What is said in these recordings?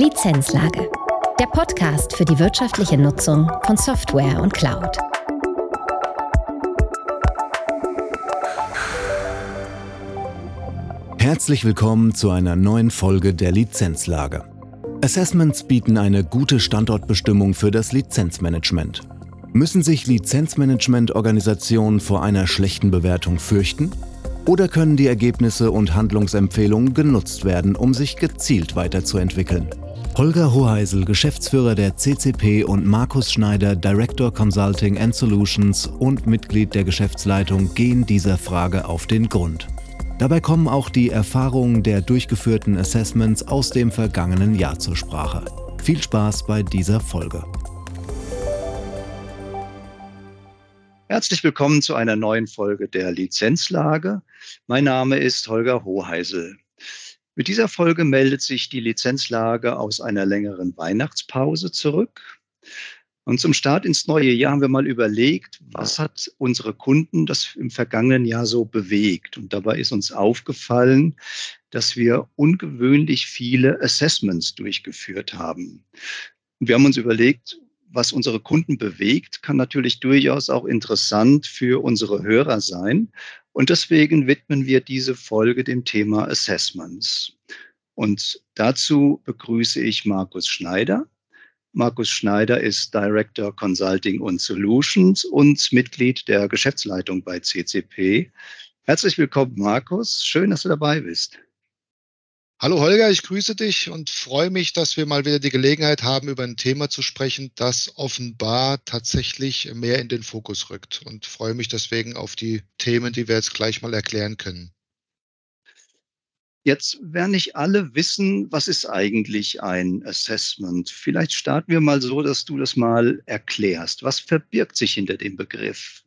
Lizenzlage. Der Podcast für die wirtschaftliche Nutzung von Software und Cloud. Herzlich willkommen zu einer neuen Folge der Lizenzlage. Assessments bieten eine gute Standortbestimmung für das Lizenzmanagement. Müssen sich Lizenzmanagement-Organisationen vor einer schlechten Bewertung fürchten? Oder können die Ergebnisse und Handlungsempfehlungen genutzt werden, um sich gezielt weiterzuentwickeln? Holger Hoheisel, Geschäftsführer der CCP und Markus Schneider, Director Consulting and Solutions und Mitglied der Geschäftsleitung, gehen dieser Frage auf den Grund. Dabei kommen auch die Erfahrungen der durchgeführten Assessments aus dem vergangenen Jahr zur Sprache. Viel Spaß bei dieser Folge. Herzlich willkommen zu einer neuen Folge der Lizenzlage. Mein Name ist Holger Hoheisel. Mit dieser Folge meldet sich die Lizenzlage aus einer längeren Weihnachtspause zurück. Und zum Start ins neue Jahr haben wir mal überlegt, was hat unsere Kunden das im vergangenen Jahr so bewegt? Und dabei ist uns aufgefallen, dass wir ungewöhnlich viele Assessments durchgeführt haben. Und wir haben uns überlegt, was unsere Kunden bewegt, kann natürlich durchaus auch interessant für unsere Hörer sein. Und deswegen widmen wir diese Folge dem Thema Assessments. Und dazu begrüße ich Markus Schneider. Markus Schneider ist Director Consulting und Solutions und Mitglied der Geschäftsleitung bei CCP. Herzlich willkommen, Markus. Schön, dass du dabei bist. Hallo Holger, ich grüße dich und freue mich, dass wir mal wieder die Gelegenheit haben, über ein Thema zu sprechen, das offenbar tatsächlich mehr in den Fokus rückt und freue mich deswegen auf die Themen, die wir jetzt gleich mal erklären können. Jetzt werden nicht alle wissen, was ist eigentlich ein Assessment. Vielleicht starten wir mal so, dass du das mal erklärst. Was verbirgt sich hinter dem Begriff?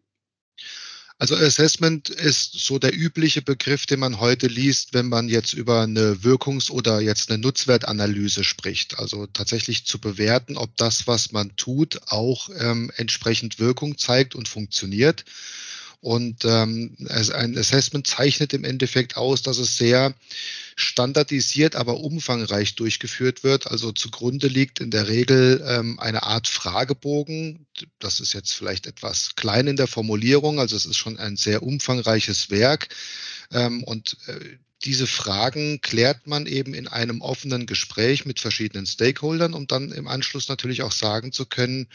Also Assessment ist so der übliche Begriff, den man heute liest, wenn man jetzt über eine Wirkungs- oder jetzt eine Nutzwertanalyse spricht. Also tatsächlich zu bewerten, ob das, was man tut, auch ähm, entsprechend Wirkung zeigt und funktioniert. Und ähm, ein Assessment zeichnet im Endeffekt aus, dass es sehr standardisiert, aber umfangreich durchgeführt wird. Also zugrunde liegt in der Regel ähm, eine Art Fragebogen. Das ist jetzt vielleicht etwas klein in der Formulierung, also es ist schon ein sehr umfangreiches Werk. Ähm, und äh, diese Fragen klärt man eben in einem offenen Gespräch mit verschiedenen Stakeholdern, um dann im Anschluss natürlich auch sagen zu können,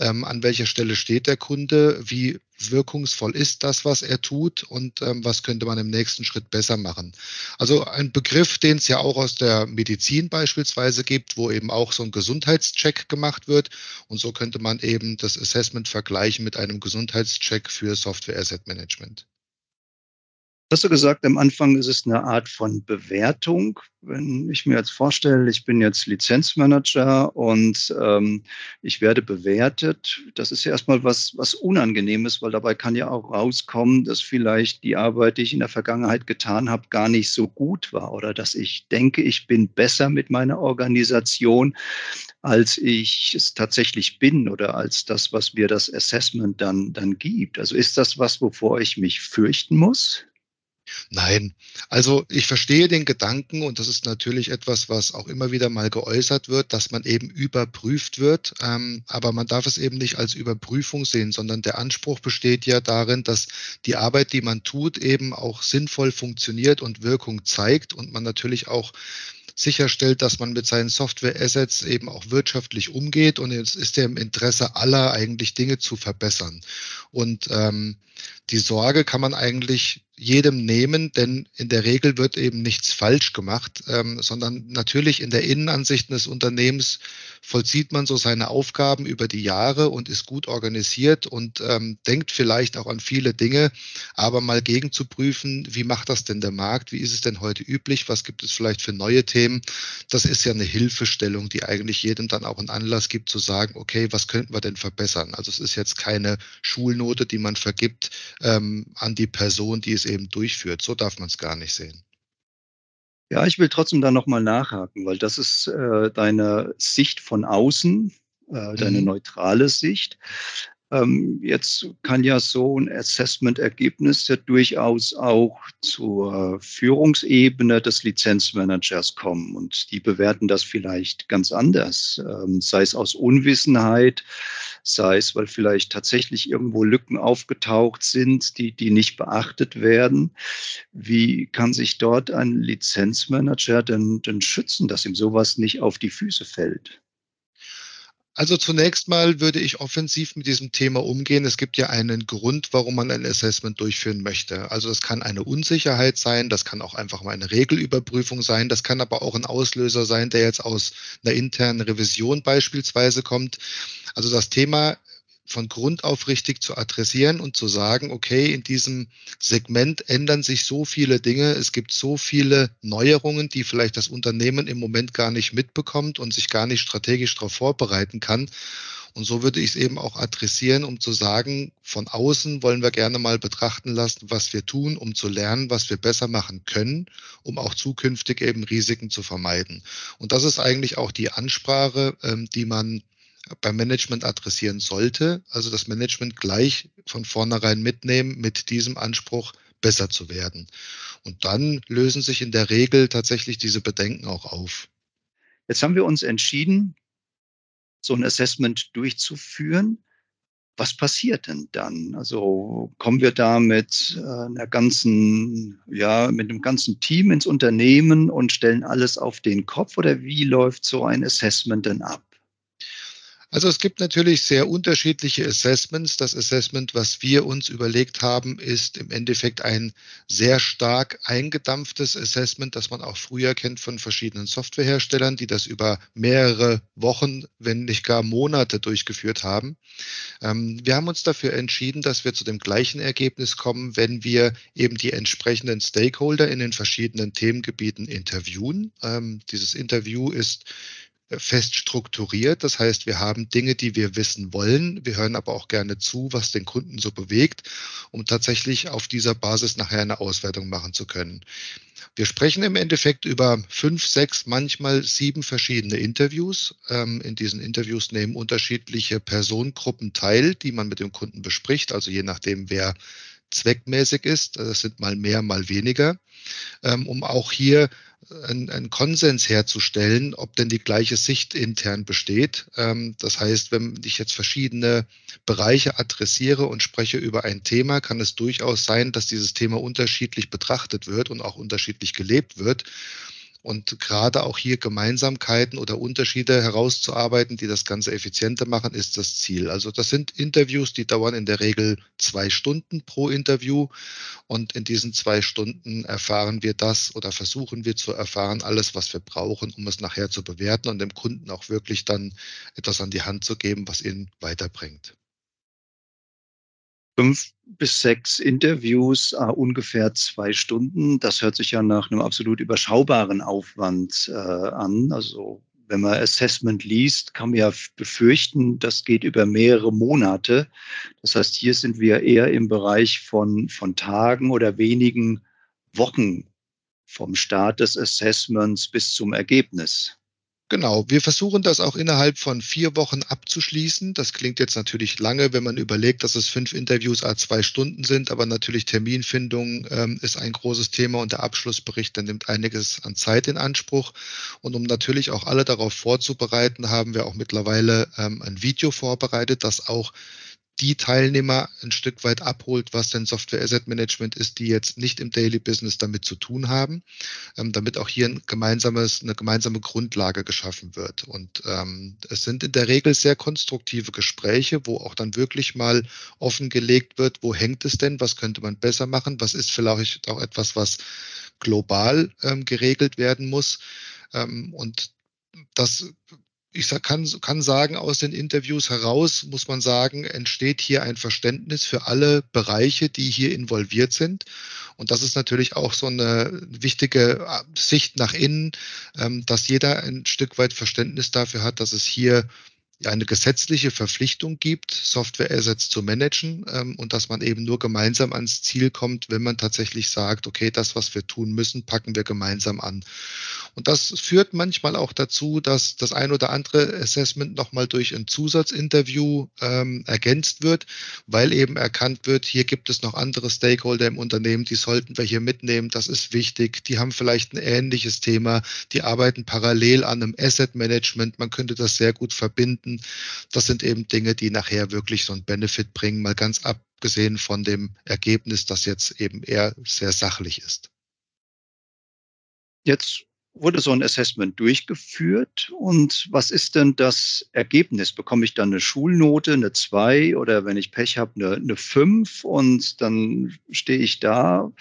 ähm, an welcher Stelle steht der Kunde, wie wirkungsvoll ist das, was er tut und ähm, was könnte man im nächsten Schritt besser machen. Also ein Begriff, den es ja auch aus der Medizin beispielsweise gibt, wo eben auch so ein Gesundheitscheck gemacht wird. Und so könnte man eben das Assessment vergleichen mit einem Gesundheitscheck für Software Asset Management hast du gesagt, am Anfang ist es eine Art von Bewertung. Wenn ich mir jetzt vorstelle, ich bin jetzt Lizenzmanager und ähm, ich werde bewertet, das ist ja erstmal was, was Unangenehmes, weil dabei kann ja auch rauskommen, dass vielleicht die Arbeit, die ich in der Vergangenheit getan habe, gar nicht so gut war oder dass ich denke, ich bin besser mit meiner Organisation, als ich es tatsächlich bin oder als das, was mir das Assessment dann, dann gibt. Also ist das was, wovor ich mich fürchten muss? Nein, also ich verstehe den Gedanken und das ist natürlich etwas, was auch immer wieder mal geäußert wird, dass man eben überprüft wird. Ähm, aber man darf es eben nicht als Überprüfung sehen, sondern der Anspruch besteht ja darin, dass die Arbeit, die man tut, eben auch sinnvoll funktioniert und Wirkung zeigt und man natürlich auch sicherstellt, dass man mit seinen Software-Assets eben auch wirtschaftlich umgeht und es ist ja im Interesse aller eigentlich Dinge zu verbessern. Und ähm, die Sorge kann man eigentlich jedem nehmen, denn in der Regel wird eben nichts falsch gemacht, ähm, sondern natürlich in der Innenansicht des Unternehmens vollzieht man so seine Aufgaben über die Jahre und ist gut organisiert und ähm, denkt vielleicht auch an viele Dinge, aber mal gegen zu prüfen, wie macht das denn der Markt, wie ist es denn heute üblich, was gibt es vielleicht für neue Themen, das ist ja eine Hilfestellung, die eigentlich jedem dann auch einen Anlass gibt zu sagen, okay, was könnten wir denn verbessern? Also es ist jetzt keine Schulnote, die man vergibt ähm, an die Person, die es eben durchführt. So darf man es gar nicht sehen. Ja, ich will trotzdem da nochmal nachhaken, weil das ist äh, deine Sicht von außen, äh, deine mhm. neutrale Sicht. Ähm, jetzt kann ja so ein Assessment-Ergebnis ja durchaus auch zur Führungsebene des Lizenzmanagers kommen und die bewerten das vielleicht ganz anders, ähm, sei es aus Unwissenheit, sei es, weil vielleicht tatsächlich irgendwo Lücken aufgetaucht sind, die, die nicht beachtet werden. Wie kann sich dort ein Lizenzmanager denn, denn schützen, dass ihm sowas nicht auf die Füße fällt? Also zunächst mal würde ich offensiv mit diesem Thema umgehen. Es gibt ja einen Grund, warum man ein Assessment durchführen möchte. Also das kann eine Unsicherheit sein, das kann auch einfach mal eine Regelüberprüfung sein, das kann aber auch ein Auslöser sein, der jetzt aus einer internen Revision beispielsweise kommt. Also das Thema von Grund auf richtig zu adressieren und zu sagen, okay, in diesem Segment ändern sich so viele Dinge, es gibt so viele Neuerungen, die vielleicht das Unternehmen im Moment gar nicht mitbekommt und sich gar nicht strategisch darauf vorbereiten kann. Und so würde ich es eben auch adressieren, um zu sagen, von außen wollen wir gerne mal betrachten lassen, was wir tun, um zu lernen, was wir besser machen können, um auch zukünftig eben Risiken zu vermeiden. Und das ist eigentlich auch die Ansprache, ähm, die man beim Management adressieren sollte. Also das Management gleich von vornherein mitnehmen mit diesem Anspruch, besser zu werden. Und dann lösen sich in der Regel tatsächlich diese Bedenken auch auf. Jetzt haben wir uns entschieden, so ein Assessment durchzuführen. Was passiert denn dann? Also kommen wir da mit äh, einer ganzen, ja, mit einem ganzen Team ins Unternehmen und stellen alles auf den Kopf oder wie läuft so ein Assessment denn ab? Also es gibt natürlich sehr unterschiedliche Assessments. Das Assessment, was wir uns überlegt haben, ist im Endeffekt ein sehr stark eingedampftes Assessment, das man auch früher kennt von verschiedenen Softwareherstellern, die das über mehrere Wochen, wenn nicht gar Monate durchgeführt haben. Ähm, wir haben uns dafür entschieden, dass wir zu dem gleichen Ergebnis kommen, wenn wir eben die entsprechenden Stakeholder in den verschiedenen Themengebieten interviewen. Ähm, dieses Interview ist fest strukturiert. Das heißt, wir haben Dinge, die wir wissen wollen. Wir hören aber auch gerne zu, was den Kunden so bewegt, um tatsächlich auf dieser Basis nachher eine Auswertung machen zu können. Wir sprechen im Endeffekt über fünf, sechs, manchmal sieben verschiedene Interviews. Ähm, in diesen Interviews nehmen unterschiedliche Personengruppen teil, die man mit dem Kunden bespricht, also je nachdem, wer zweckmäßig ist. Das sind mal mehr, mal weniger, ähm, um auch hier einen Konsens herzustellen, ob denn die gleiche Sicht intern besteht. Ähm, das heißt, wenn ich jetzt verschiedene Bereiche adressiere und spreche über ein Thema, kann es durchaus sein, dass dieses Thema unterschiedlich betrachtet wird und auch unterschiedlich gelebt wird. Und gerade auch hier Gemeinsamkeiten oder Unterschiede herauszuarbeiten, die das Ganze effizienter machen, ist das Ziel. Also das sind Interviews, die dauern in der Regel zwei Stunden pro Interview. Und in diesen zwei Stunden erfahren wir das oder versuchen wir zu erfahren, alles, was wir brauchen, um es nachher zu bewerten und dem Kunden auch wirklich dann etwas an die Hand zu geben, was ihn weiterbringt fünf bis sechs Interviews, äh, ungefähr zwei Stunden. Das hört sich ja nach einem absolut überschaubaren Aufwand äh, an. Also wenn man Assessment liest, kann man ja befürchten, das geht über mehrere Monate. Das heißt, hier sind wir eher im Bereich von, von Tagen oder wenigen Wochen vom Start des Assessments bis zum Ergebnis. Genau, wir versuchen das auch innerhalb von vier Wochen abzuschließen. Das klingt jetzt natürlich lange, wenn man überlegt, dass es fünf Interviews a zwei Stunden sind, aber natürlich Terminfindung ähm, ist ein großes Thema und der Abschlussbericht, der nimmt einiges an Zeit in Anspruch. Und um natürlich auch alle darauf vorzubereiten, haben wir auch mittlerweile ähm, ein Video vorbereitet, das auch die Teilnehmer ein Stück weit abholt, was denn Software Asset Management ist, die jetzt nicht im Daily Business damit zu tun haben, ähm, damit auch hier ein gemeinsames, eine gemeinsame Grundlage geschaffen wird. Und ähm, es sind in der Regel sehr konstruktive Gespräche, wo auch dann wirklich mal offengelegt wird, wo hängt es denn, was könnte man besser machen, was ist vielleicht auch etwas, was global ähm, geregelt werden muss. Ähm, und das ich kann, kann sagen, aus den Interviews heraus, muss man sagen, entsteht hier ein Verständnis für alle Bereiche, die hier involviert sind. Und das ist natürlich auch so eine wichtige äh, Sicht nach innen, ähm, dass jeder ein Stück weit Verständnis dafür hat, dass es hier eine gesetzliche Verpflichtung gibt, Software-Assets zu managen ähm, und dass man eben nur gemeinsam ans Ziel kommt, wenn man tatsächlich sagt, okay, das, was wir tun müssen, packen wir gemeinsam an. Und das führt manchmal auch dazu, dass das ein oder andere Assessment nochmal durch ein Zusatzinterview ähm, ergänzt wird, weil eben erkannt wird, hier gibt es noch andere Stakeholder im Unternehmen, die sollten wir hier mitnehmen. Das ist wichtig. Die haben vielleicht ein ähnliches Thema. Die arbeiten parallel an einem Asset Management. Man könnte das sehr gut verbinden. Das sind eben Dinge, die nachher wirklich so einen Benefit bringen, mal ganz abgesehen von dem Ergebnis, das jetzt eben eher sehr sachlich ist. Jetzt wurde so ein Assessment durchgeführt und was ist denn das Ergebnis? Bekomme ich dann eine Schulnote, eine 2 oder wenn ich Pech habe, eine, eine 5 und dann stehe ich da?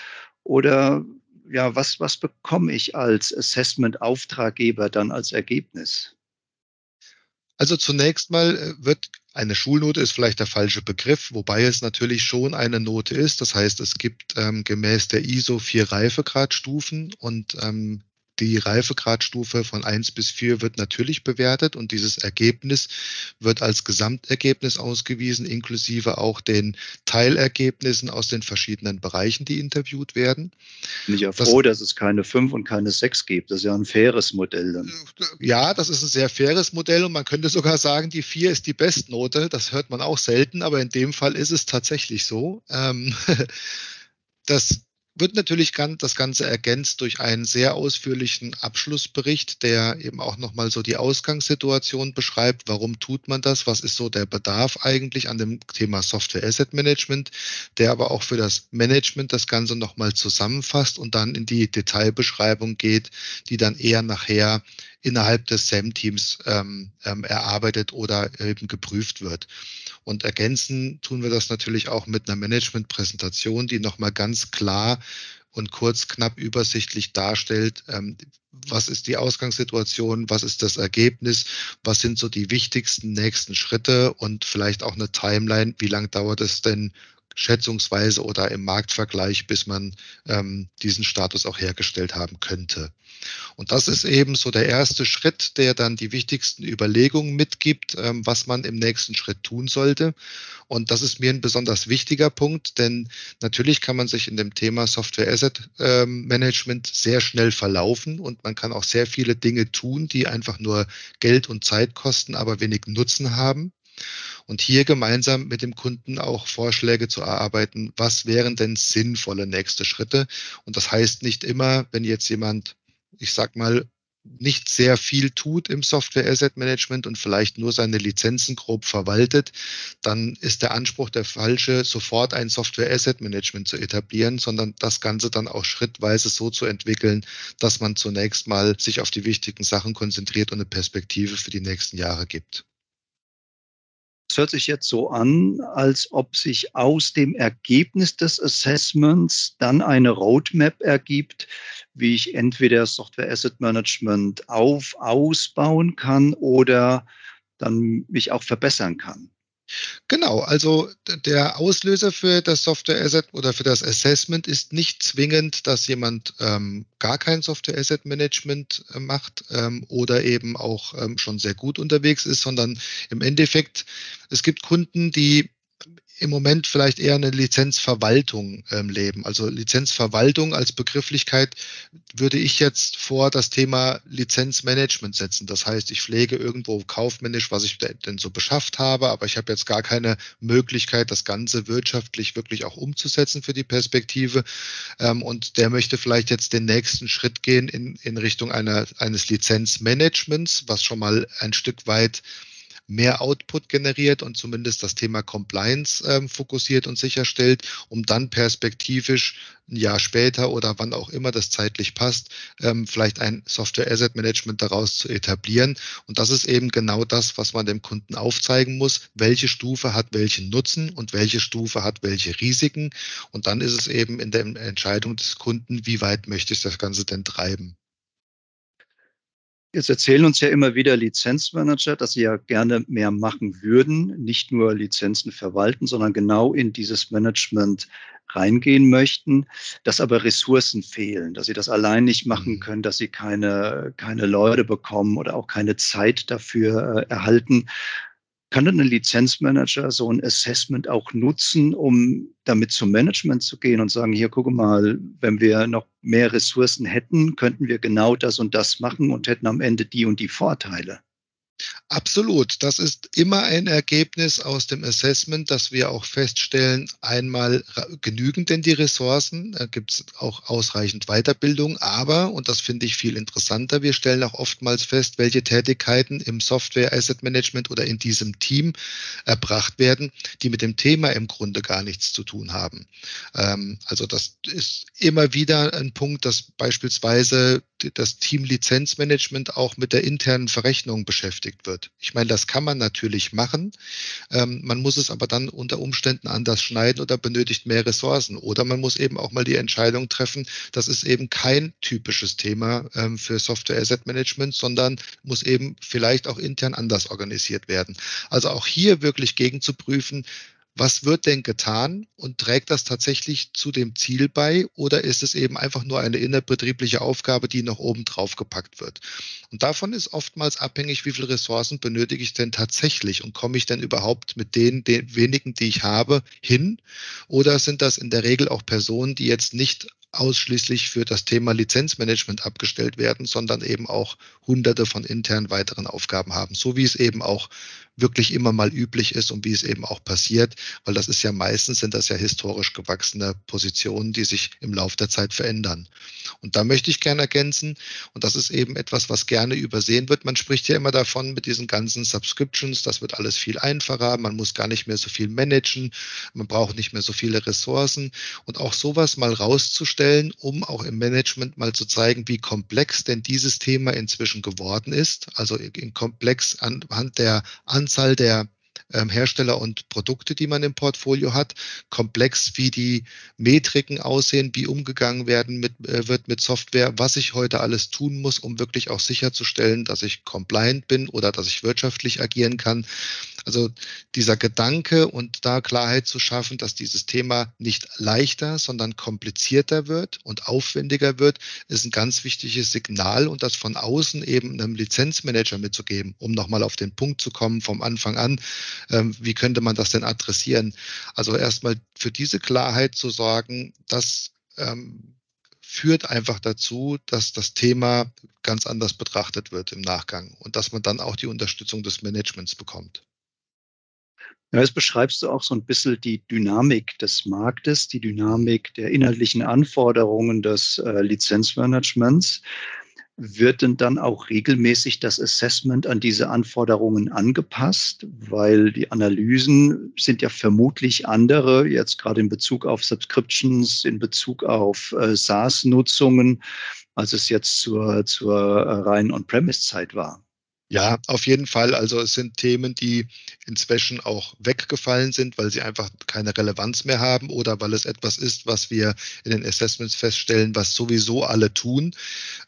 Oder ja, was, was bekomme ich als Assessment-Auftraggeber dann als Ergebnis? Also zunächst mal äh, wird eine Schulnote ist vielleicht der falsche Begriff, wobei es natürlich schon eine Note ist. Das heißt, es gibt ähm, gemäß der ISO vier Reifegradstufen und ähm, die Reifegradstufe von 1 bis 4 wird natürlich bewertet und dieses Ergebnis wird als Gesamtergebnis ausgewiesen, inklusive auch den Teilergebnissen aus den verschiedenen Bereichen, die interviewt werden. Bin ich ja froh, das, dass es keine 5 und keine 6 gibt. Das ist ja ein faires Modell dann. Ja, das ist ein sehr faires Modell und man könnte sogar sagen, die 4 ist die Bestnote. Das hört man auch selten, aber in dem Fall ist es tatsächlich so. Ähm, das wird natürlich das Ganze ergänzt durch einen sehr ausführlichen Abschlussbericht, der eben auch nochmal so die Ausgangssituation beschreibt. Warum tut man das? Was ist so der Bedarf eigentlich an dem Thema Software Asset Management, der aber auch für das Management das Ganze nochmal zusammenfasst und dann in die Detailbeschreibung geht, die dann eher nachher innerhalb des SAM-Teams ähm, ähm, erarbeitet oder eben geprüft wird. Und ergänzen tun wir das natürlich auch mit einer Management-Präsentation, die nochmal ganz klar und kurz, knapp, übersichtlich darstellt, ähm, was ist die Ausgangssituation, was ist das Ergebnis, was sind so die wichtigsten nächsten Schritte und vielleicht auch eine Timeline, wie lange dauert es denn schätzungsweise oder im Marktvergleich, bis man ähm, diesen Status auch hergestellt haben könnte. Und das ist eben so der erste Schritt, der dann die wichtigsten Überlegungen mitgibt, ähm, was man im nächsten Schritt tun sollte. Und das ist mir ein besonders wichtiger Punkt, denn natürlich kann man sich in dem Thema Software Asset ähm, Management sehr schnell verlaufen und man kann auch sehr viele Dinge tun, die einfach nur Geld und Zeit kosten, aber wenig Nutzen haben. Und hier gemeinsam mit dem Kunden auch Vorschläge zu erarbeiten, was wären denn sinnvolle nächste Schritte. Und das heißt nicht immer, wenn jetzt jemand, ich sag mal, nicht sehr viel tut im Software Asset Management und vielleicht nur seine Lizenzen grob verwaltet, dann ist der Anspruch der falsche, sofort ein Software Asset Management zu etablieren, sondern das Ganze dann auch schrittweise so zu entwickeln, dass man zunächst mal sich auf die wichtigen Sachen konzentriert und eine Perspektive für die nächsten Jahre gibt. Es hört sich jetzt so an, als ob sich aus dem Ergebnis des Assessments dann eine Roadmap ergibt, wie ich entweder Software Asset Management auf, ausbauen kann oder dann mich auch verbessern kann. Genau, also der Auslöser für das Software Asset oder für das Assessment ist nicht zwingend, dass jemand ähm, gar kein Software Asset Management äh, macht ähm, oder eben auch ähm, schon sehr gut unterwegs ist, sondern im Endeffekt, es gibt Kunden, die im Moment vielleicht eher eine Lizenzverwaltung ähm, leben. Also Lizenzverwaltung als Begrifflichkeit würde ich jetzt vor das Thema Lizenzmanagement setzen. Das heißt, ich pflege irgendwo kaufmännisch, was ich denn so beschafft habe, aber ich habe jetzt gar keine Möglichkeit, das Ganze wirtschaftlich wirklich auch umzusetzen für die Perspektive. Ähm, und der möchte vielleicht jetzt den nächsten Schritt gehen in, in Richtung einer, eines Lizenzmanagements, was schon mal ein Stück weit mehr Output generiert und zumindest das Thema Compliance ähm, fokussiert und sicherstellt, um dann perspektivisch ein Jahr später oder wann auch immer das zeitlich passt, ähm, vielleicht ein Software Asset Management daraus zu etablieren. Und das ist eben genau das, was man dem Kunden aufzeigen muss. Welche Stufe hat welchen Nutzen und welche Stufe hat welche Risiken? Und dann ist es eben in der Entscheidung des Kunden, wie weit möchte ich das Ganze denn treiben. Jetzt erzählen uns ja immer wieder Lizenzmanager, dass sie ja gerne mehr machen würden, nicht nur Lizenzen verwalten, sondern genau in dieses Management reingehen möchten, dass aber Ressourcen fehlen, dass sie das allein nicht machen mhm. können, dass sie keine, keine Leute bekommen oder auch keine Zeit dafür äh, erhalten. Kann denn ein Lizenzmanager so ein Assessment auch nutzen, um damit zum Management zu gehen und sagen, hier, gucke mal, wenn wir noch mehr Ressourcen hätten, könnten wir genau das und das machen und hätten am Ende die und die Vorteile? Absolut. Das ist immer ein Ergebnis aus dem Assessment, dass wir auch feststellen, einmal genügen denn die Ressourcen, da gibt es auch ausreichend Weiterbildung, aber, und das finde ich viel interessanter, wir stellen auch oftmals fest, welche Tätigkeiten im Software Asset Management oder in diesem Team erbracht werden, die mit dem Thema im Grunde gar nichts zu tun haben. Ähm, also das ist immer wieder ein Punkt, dass beispielsweise das Team Lizenzmanagement auch mit der internen Verrechnung beschäftigt wird. Ich meine, das kann man natürlich machen. Ähm, man muss es aber dann unter Umständen anders schneiden oder benötigt mehr Ressourcen. Oder man muss eben auch mal die Entscheidung treffen, das ist eben kein typisches Thema ähm, für Software Asset Management, sondern muss eben vielleicht auch intern anders organisiert werden. Also auch hier wirklich gegen zu prüfen, was wird denn getan und trägt das tatsächlich zu dem Ziel bei oder ist es eben einfach nur eine innerbetriebliche Aufgabe, die noch oben drauf gepackt wird? Und davon ist oftmals abhängig, wie viele Ressourcen benötige ich denn tatsächlich und komme ich denn überhaupt mit den, den wenigen, die ich habe, hin? Oder sind das in der Regel auch Personen, die jetzt nicht ausschließlich für das Thema Lizenzmanagement abgestellt werden, sondern eben auch hunderte von internen weiteren Aufgaben haben, so wie es eben auch wirklich immer mal üblich ist und wie es eben auch passiert, weil das ist ja meistens sind das ja historisch gewachsene Positionen, die sich im Laufe der Zeit verändern. Und da möchte ich gerne ergänzen, und das ist eben etwas, was gerne übersehen wird. Man spricht ja immer davon mit diesen ganzen Subscriptions, das wird alles viel einfacher, man muss gar nicht mehr so viel managen, man braucht nicht mehr so viele Ressourcen und auch sowas mal rauszustellen, um auch im Management mal zu zeigen, wie komplex denn dieses Thema inzwischen geworden ist, also in komplex anhand der Anzahl der Hersteller und Produkte, die man im Portfolio hat, komplex, wie die Metriken aussehen, wie umgegangen werden mit, äh, wird mit Software, was ich heute alles tun muss, um wirklich auch sicherzustellen, dass ich compliant bin oder dass ich wirtschaftlich agieren kann. Also dieser Gedanke und da Klarheit zu schaffen, dass dieses Thema nicht leichter, sondern komplizierter wird und aufwendiger wird, ist ein ganz wichtiges Signal und das von außen eben einem Lizenzmanager mitzugeben, um nochmal auf den Punkt zu kommen vom Anfang an. Ähm, wie könnte man das denn adressieren? Also erstmal für diese Klarheit zu sorgen, dass ähm, führt einfach dazu, dass das Thema ganz anders betrachtet wird im Nachgang und dass man dann auch die Unterstützung des Managements bekommt. Ja, jetzt beschreibst du auch so ein bisschen die Dynamik des Marktes, die Dynamik der inhaltlichen Anforderungen des äh, Lizenzmanagements. Wird denn dann auch regelmäßig das Assessment an diese Anforderungen angepasst? Weil die Analysen sind ja vermutlich andere, jetzt gerade in Bezug auf Subscriptions, in Bezug auf äh, SaaS-Nutzungen, als es jetzt zur, zur äh, reinen On-Premise-Zeit war. Ja, auf jeden Fall. Also es sind Themen, die inzwischen auch weggefallen sind, weil sie einfach keine Relevanz mehr haben oder weil es etwas ist, was wir in den Assessments feststellen, was sowieso alle tun.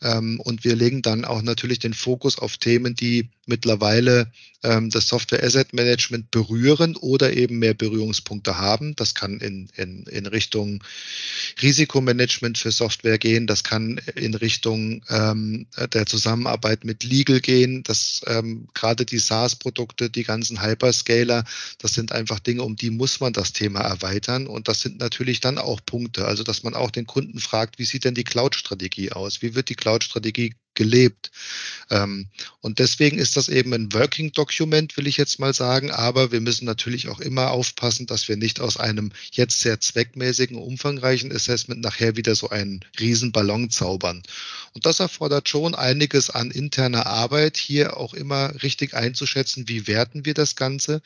Ähm, und wir legen dann auch natürlich den Fokus auf Themen, die mittlerweile ähm, das Software Asset Management berühren oder eben mehr Berührungspunkte haben. Das kann in, in, in Richtung Risikomanagement für Software gehen, das kann in Richtung ähm, der Zusammenarbeit mit Legal gehen, das ähm, gerade die SaaS-Produkte, die ganzen Hyperscaler, das sind einfach Dinge, um die muss man das Thema erweitern und das sind natürlich dann auch Punkte, also dass man auch den Kunden fragt, wie sieht denn die Cloud-Strategie aus? Wie wird die Cloud-Strategie gelebt. Ähm, und deswegen ist das eben ein Working Document, will ich jetzt mal sagen. Aber wir müssen natürlich auch immer aufpassen, dass wir nicht aus einem jetzt sehr zweckmäßigen, umfangreichen Assessment nachher wieder so einen Riesenballon zaubern. Und das erfordert schon einiges an interner Arbeit, hier auch immer richtig einzuschätzen, wie werten wir das Ganze,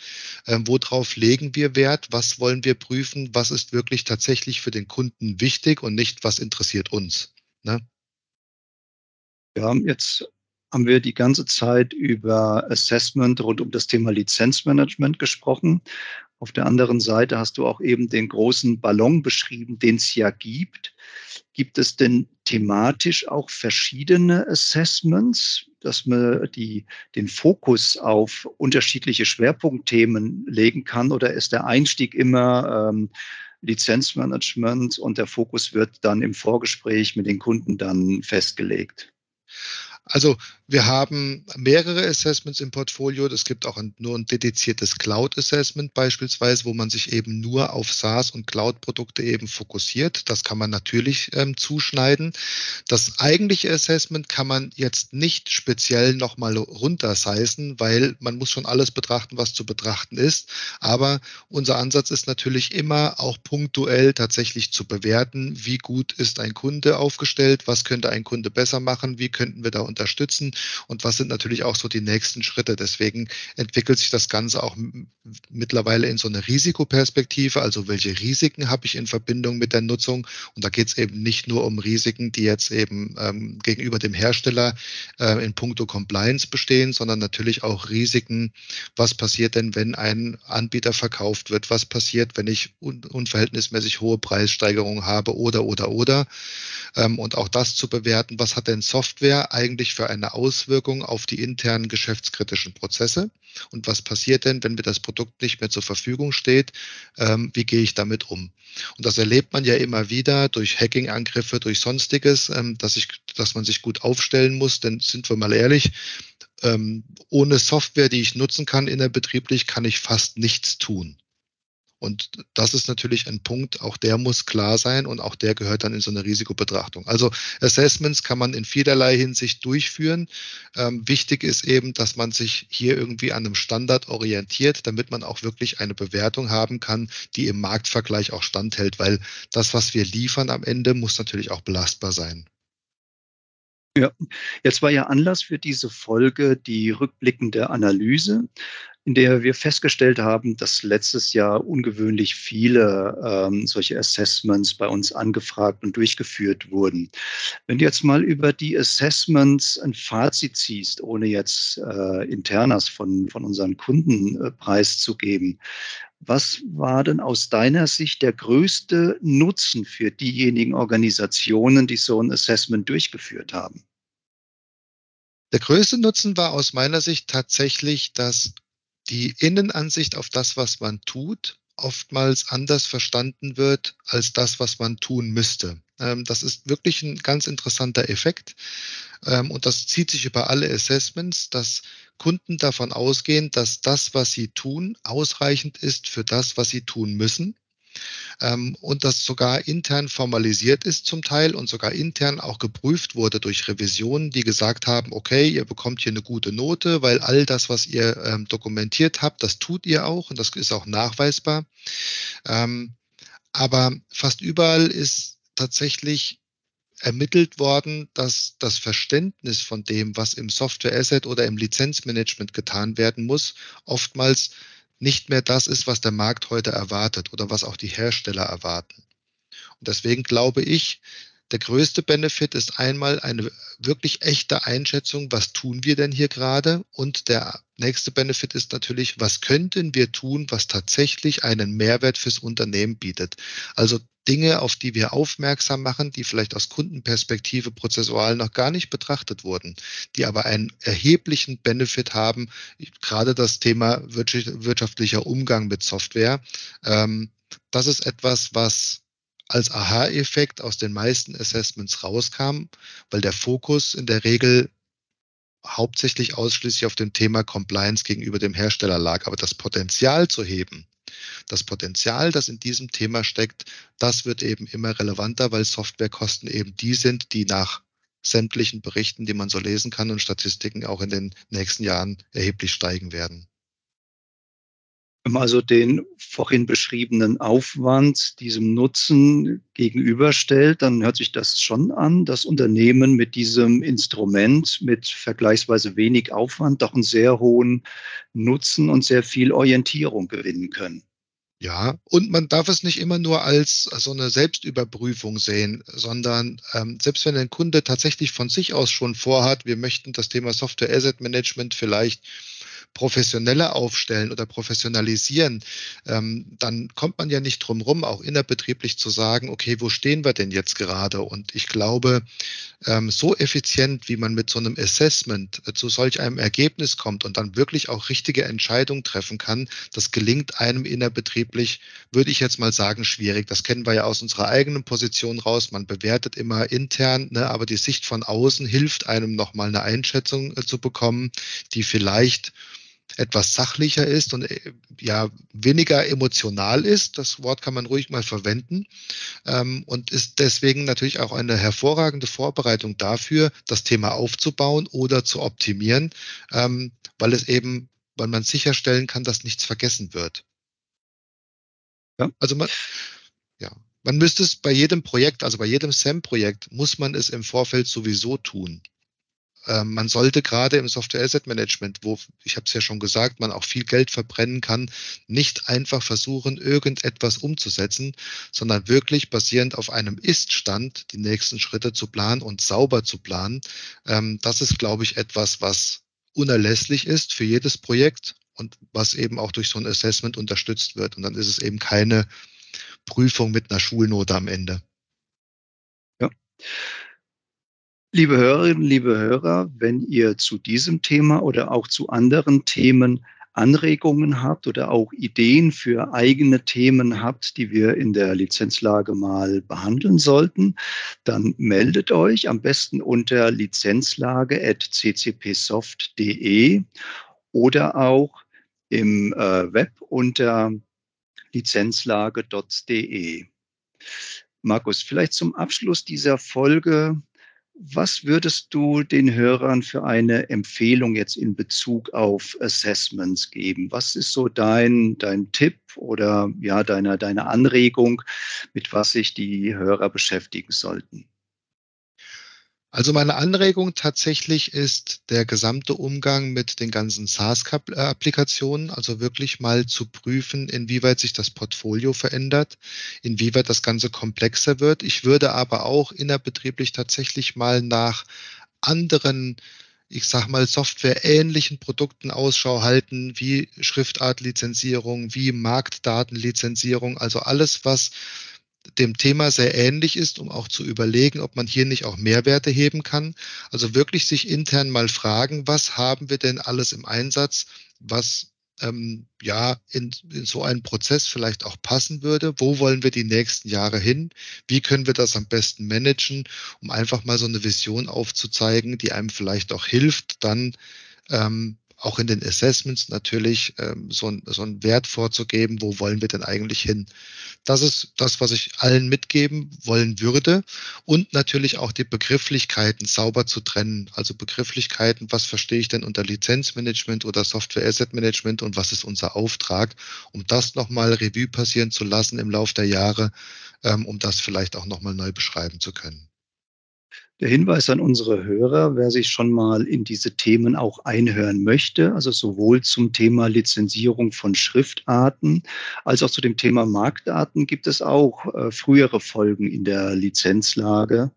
ähm, worauf legen wir Wert, was wollen wir prüfen, was ist wirklich tatsächlich für den Kunden wichtig und nicht, was interessiert uns. Ne? Ja, jetzt haben wir die ganze Zeit über Assessment rund um das Thema Lizenzmanagement gesprochen. Auf der anderen Seite hast du auch eben den großen Ballon beschrieben, den es ja gibt. Gibt es denn thematisch auch verschiedene Assessments, dass man die, den Fokus auf unterschiedliche Schwerpunktthemen legen kann? Oder ist der Einstieg immer ähm, Lizenzmanagement und der Fokus wird dann im Vorgespräch mit den Kunden dann festgelegt? Also Wir haben mehrere Assessments im Portfolio. Es gibt auch ein, nur ein dediziertes Cloud-Assessment beispielsweise, wo man sich eben nur auf SaaS- und Cloud-Produkte eben fokussiert. Das kann man natürlich ähm, zuschneiden. Das eigentliche Assessment kann man jetzt nicht speziell nochmal runterseißen, weil man muss schon alles betrachten, was zu betrachten ist. Aber unser Ansatz ist natürlich immer auch punktuell tatsächlich zu bewerten, wie gut ist ein Kunde aufgestellt, was könnte ein Kunde besser machen, wie könnten wir da unterstützen und was sind natürlich auch so die nächsten Schritte. Deswegen entwickelt sich das Ganze auch mittlerweile in so eine Risikoperspektive. Also welche Risiken habe ich in Verbindung mit der Nutzung? Und da geht es eben nicht nur um Risiken, die jetzt eben ähm, gegenüber dem Hersteller äh, in puncto Compliance bestehen, sondern natürlich auch Risiken. Was passiert denn, wenn ein Anbieter verkauft wird? Was passiert, wenn ich un unverhältnismäßig hohe Preissteigerungen habe oder, oder, oder? Ähm, und auch das zu bewerten, was hat denn Software eigentlich für eine Aus Auswirkungen auf die internen geschäftskritischen Prozesse. Und was passiert denn, wenn mir das Produkt nicht mehr zur Verfügung steht? Ähm, wie gehe ich damit um? Und das erlebt man ja immer wieder durch Hacking-Angriffe, durch sonstiges, ähm, dass, ich, dass man sich gut aufstellen muss. Denn sind wir mal ehrlich, ähm, ohne Software, die ich nutzen kann innerbetrieblich, kann ich fast nichts tun. Und das ist natürlich ein Punkt, auch der muss klar sein und auch der gehört dann in so eine Risikobetrachtung. Also Assessments kann man in vielerlei Hinsicht durchführen. Ähm, wichtig ist eben, dass man sich hier irgendwie an einem Standard orientiert, damit man auch wirklich eine Bewertung haben kann, die im Marktvergleich auch standhält, weil das, was wir liefern am Ende, muss natürlich auch belastbar sein. Ja, jetzt war ja Anlass für diese Folge die rückblickende Analyse in der wir festgestellt haben, dass letztes Jahr ungewöhnlich viele ähm, solche Assessments bei uns angefragt und durchgeführt wurden. Wenn du jetzt mal über die Assessments ein Fazit ziehst, ohne jetzt äh, Internas von, von unseren Kunden äh, preiszugeben, was war denn aus deiner Sicht der größte Nutzen für diejenigen Organisationen, die so ein Assessment durchgeführt haben? Der größte Nutzen war aus meiner Sicht tatsächlich, dass die Innenansicht auf das, was man tut, oftmals anders verstanden wird als das, was man tun müsste. Ähm, das ist wirklich ein ganz interessanter Effekt. Ähm, und das zieht sich über alle Assessments, dass Kunden davon ausgehen, dass das, was sie tun, ausreichend ist für das, was sie tun müssen und das sogar intern formalisiert ist zum Teil und sogar intern auch geprüft wurde durch Revisionen, die gesagt haben, okay, ihr bekommt hier eine gute Note, weil all das, was ihr ähm, dokumentiert habt, das tut ihr auch und das ist auch nachweisbar. Ähm, aber fast überall ist tatsächlich ermittelt worden, dass das Verständnis von dem, was im Software Asset oder im Lizenzmanagement getan werden muss, oftmals nicht mehr das ist, was der Markt heute erwartet oder was auch die Hersteller erwarten. Und deswegen glaube ich, der größte Benefit ist einmal eine wirklich echte Einschätzung, was tun wir denn hier gerade? Und der nächste Benefit ist natürlich, was könnten wir tun, was tatsächlich einen Mehrwert fürs Unternehmen bietet? Also Dinge, auf die wir aufmerksam machen, die vielleicht aus Kundenperspektive prozessual noch gar nicht betrachtet wurden, die aber einen erheblichen Benefit haben, gerade das Thema wirtschaftlicher Umgang mit Software. Ähm, das ist etwas, was als Aha-Effekt aus den meisten Assessments rauskam, weil der Fokus in der Regel hauptsächlich ausschließlich auf dem Thema Compliance gegenüber dem Hersteller lag. Aber das Potenzial zu heben, das Potenzial, das in diesem Thema steckt, das wird eben immer relevanter, weil Softwarekosten eben die sind, die nach sämtlichen Berichten, die man so lesen kann und Statistiken auch in den nächsten Jahren erheblich steigen werden. Wenn man also den vorhin beschriebenen Aufwand diesem Nutzen gegenüberstellt, dann hört sich das schon an, dass Unternehmen mit diesem Instrument mit vergleichsweise wenig Aufwand doch einen sehr hohen Nutzen und sehr viel Orientierung gewinnen können. Ja, und man darf es nicht immer nur als so eine Selbstüberprüfung sehen, sondern ähm, selbst wenn ein Kunde tatsächlich von sich aus schon vorhat, wir möchten das Thema Software Asset Management vielleicht professioneller aufstellen oder professionalisieren, ähm, dann kommt man ja nicht drum rum, auch innerbetrieblich zu sagen, okay, wo stehen wir denn jetzt gerade? Und ich glaube, ähm, so effizient, wie man mit so einem Assessment äh, zu solch einem Ergebnis kommt und dann wirklich auch richtige Entscheidungen treffen kann, das gelingt einem innerbetrieblich, würde ich jetzt mal sagen, schwierig. Das kennen wir ja aus unserer eigenen Position raus. Man bewertet immer intern, ne, aber die Sicht von außen hilft einem nochmal eine Einschätzung äh, zu bekommen, die vielleicht etwas sachlicher ist und äh, ja weniger emotional ist. Das Wort kann man ruhig mal verwenden ähm, und ist deswegen natürlich auch eine hervorragende Vorbereitung dafür, das Thema aufzubauen oder zu optimieren, ähm, weil es eben, weil man sicherstellen kann, dass nichts vergessen wird. Ja. Also man, ja, man müsste es bei jedem Projekt, also bei jedem SAM-Projekt, muss man es im Vorfeld sowieso tun. Ähm, man sollte gerade im Software Asset Management, wo, ich habe es ja schon gesagt, man auch viel Geld verbrennen kann, nicht einfach versuchen, irgendetwas umzusetzen, sondern wirklich basierend auf einem Ist-Stand die nächsten Schritte zu planen und sauber zu planen. Ähm, das ist, glaube ich, etwas, was unerlässlich ist für jedes Projekt und was eben auch durch so ein Assessment unterstützt wird. Und dann ist es eben keine Prüfung mit einer Schulnote am Ende. Ja. Liebe Hörerinnen, liebe Hörer, wenn ihr zu diesem Thema oder auch zu anderen Themen Anregungen habt oder auch Ideen für eigene Themen habt, die wir in der Lizenzlage mal behandeln sollten, dann meldet euch am besten unter lizenzlage.ccpsoft.de oder auch im äh, Web unter lizenzlage.de. Markus, vielleicht zum Abschluss dieser Folge was würdest du den Hörern für eine Empfehlung jetzt in Bezug auf Assessments geben? Was ist so dein, dein Tipp oder ja, deine, deine Anregung, mit was sich die Hörer beschäftigen sollten? Also meine Anregung tatsächlich ist der gesamte Umgang mit den ganzen SaaS-Applikationen, also wirklich mal zu prüfen, inwieweit sich das Portfolio verändert, inwieweit das Ganze komplexer wird. Ich würde aber auch innerbetrieblich tatsächlich mal nach anderen ich sag mal, softwareähnlichen Produkten Ausschau halten, wie Schriftartlizenzierung, wie Marktdatenlizenzierung, also alles, was dem Thema sehr ähnlich ist, um auch zu überlegen, ob man hier nicht auch Mehrwerte heben kann. Also wirklich sich intern mal fragen, was haben wir denn alles im Einsatz, was ähm, ja in, in so einen Prozess vielleicht auch passen würde. Wo wollen wir die nächsten Jahre hin? Wie können wir das am besten managen, um einfach mal so eine Vision aufzuzeigen, die einem vielleicht auch hilft, dann ähm, auch in den Assessments natürlich ähm, so, ein, so einen Wert vorzugeben, wo wollen wir denn eigentlich hin. Das ist das, was ich allen mitgeben wollen würde. Und natürlich auch die Begrifflichkeiten sauber zu trennen. Also Begrifflichkeiten, was verstehe ich denn unter Lizenzmanagement oder Software Asset Management und was ist unser Auftrag, um das nochmal Revue passieren zu lassen im Laufe der Jahre, ähm, um das vielleicht auch nochmal neu beschreiben zu können. Der Hinweis an unsere Hörer, wer sich schon mal in diese Themen auch einhören möchte, also sowohl zum Thema Lizenzierung von Schriftarten als auch zu dem Thema Marktdaten, gibt es auch äh, frühere Folgen in der Lizenzlage,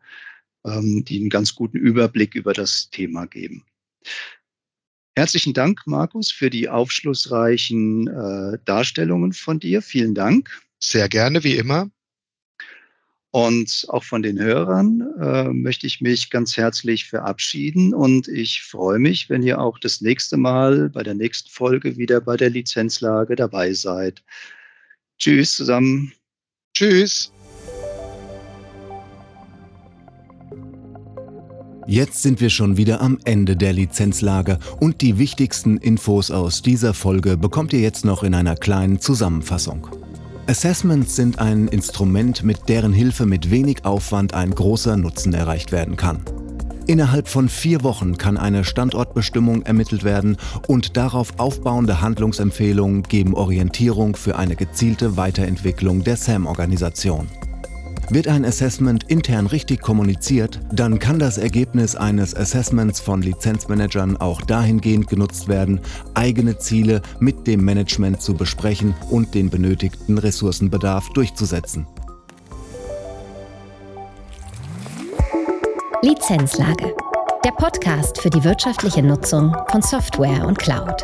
ähm, die einen ganz guten Überblick über das Thema geben. Herzlichen Dank, Markus, für die aufschlussreichen äh, Darstellungen von dir. Vielen Dank. Sehr gerne, wie immer. Und auch von den Hörern äh, möchte ich mich ganz herzlich verabschieden und ich freue mich, wenn ihr auch das nächste Mal bei der nächsten Folge wieder bei der Lizenzlage dabei seid. Tschüss zusammen. Tschüss. Jetzt sind wir schon wieder am Ende der Lizenzlage und die wichtigsten Infos aus dieser Folge bekommt ihr jetzt noch in einer kleinen Zusammenfassung. Assessments sind ein Instrument, mit deren Hilfe mit wenig Aufwand ein großer Nutzen erreicht werden kann. Innerhalb von vier Wochen kann eine Standortbestimmung ermittelt werden und darauf aufbauende Handlungsempfehlungen geben Orientierung für eine gezielte Weiterentwicklung der SAM-Organisation. Wird ein Assessment intern richtig kommuniziert, dann kann das Ergebnis eines Assessments von Lizenzmanagern auch dahingehend genutzt werden, eigene Ziele mit dem Management zu besprechen und den benötigten Ressourcenbedarf durchzusetzen. Lizenzlage. Der Podcast für die wirtschaftliche Nutzung von Software und Cloud.